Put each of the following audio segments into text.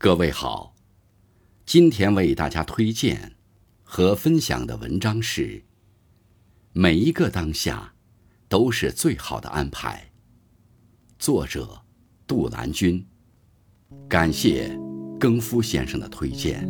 各位好，今天为大家推荐和分享的文章是：每一个当下都是最好的安排。作者杜兰君，感谢更夫先生的推荐。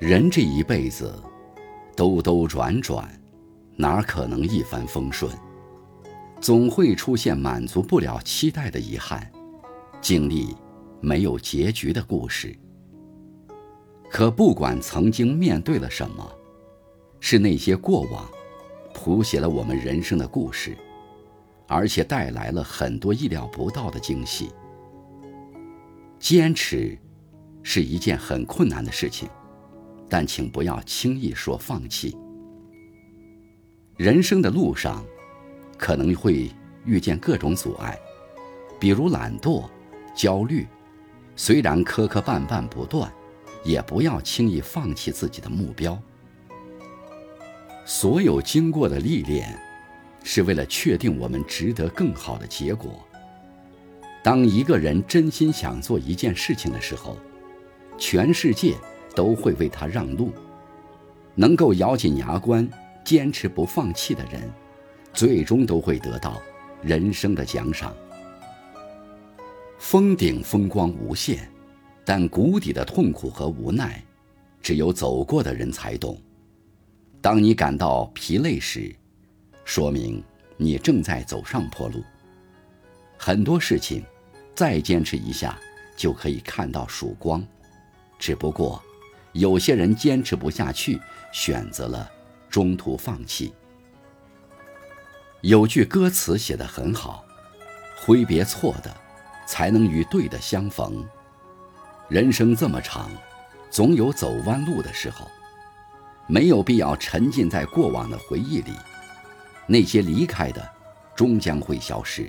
人这一辈子，兜兜转转，哪可能一帆风顺？总会出现满足不了期待的遗憾，经历没有结局的故事。可不管曾经面对了什么，是那些过往，谱写了我们人生的故事，而且带来了很多意料不到的惊喜。坚持，是一件很困难的事情。但请不要轻易说放弃。人生的路上，可能会遇见各种阻碍，比如懒惰、焦虑。虽然磕磕绊绊不断，也不要轻易放弃自己的目标。所有经过的历练，是为了确定我们值得更好的结果。当一个人真心想做一件事情的时候，全世界。都会为他让路。能够咬紧牙关、坚持不放弃的人，最终都会得到人生的奖赏。峰顶风光无限，但谷底的痛苦和无奈，只有走过的人才懂。当你感到疲累时，说明你正在走上坡路。很多事情，再坚持一下就可以看到曙光，只不过。有些人坚持不下去，选择了中途放弃。有句歌词写得很好：“挥别错的，才能与对的相逢。”人生这么长，总有走弯路的时候，没有必要沉浸在过往的回忆里。那些离开的，终将会消失，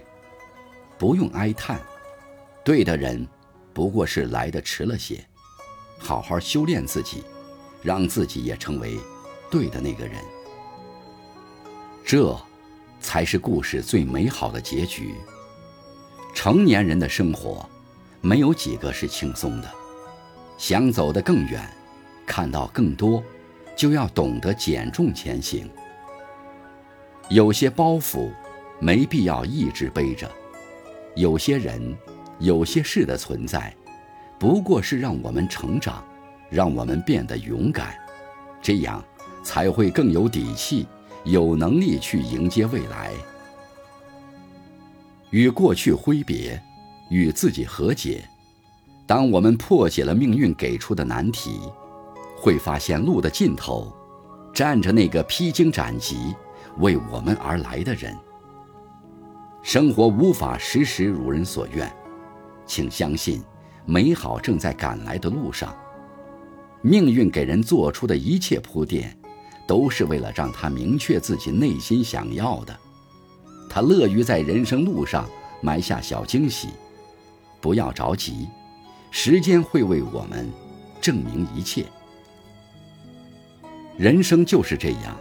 不用哀叹。对的人，不过是来的迟了些。好好修炼自己，让自己也成为对的那个人，这才是故事最美好的结局。成年人的生活，没有几个是轻松的。想走得更远，看到更多，就要懂得减重前行。有些包袱没必要一直背着，有些人，有些事的存在。不过是让我们成长，让我们变得勇敢，这样才会更有底气、有能力去迎接未来。与过去挥别，与自己和解。当我们破解了命运给出的难题，会发现路的尽头，站着那个披荆斩棘为我们而来的人。生活无法时时如人所愿，请相信。美好正在赶来的路上，命运给人做出的一切铺垫，都是为了让他明确自己内心想要的。他乐于在人生路上埋下小惊喜，不要着急，时间会为我们证明一切。人生就是这样，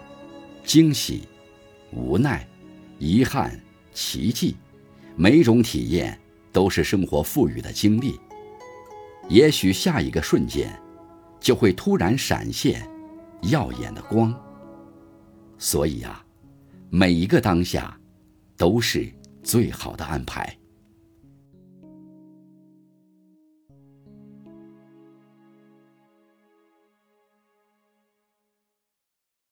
惊喜、无奈、遗憾、奇迹，每种体验都是生活赋予的经历。也许下一个瞬间，就会突然闪现耀眼的光。所以啊，每一个当下，都是最好的安排。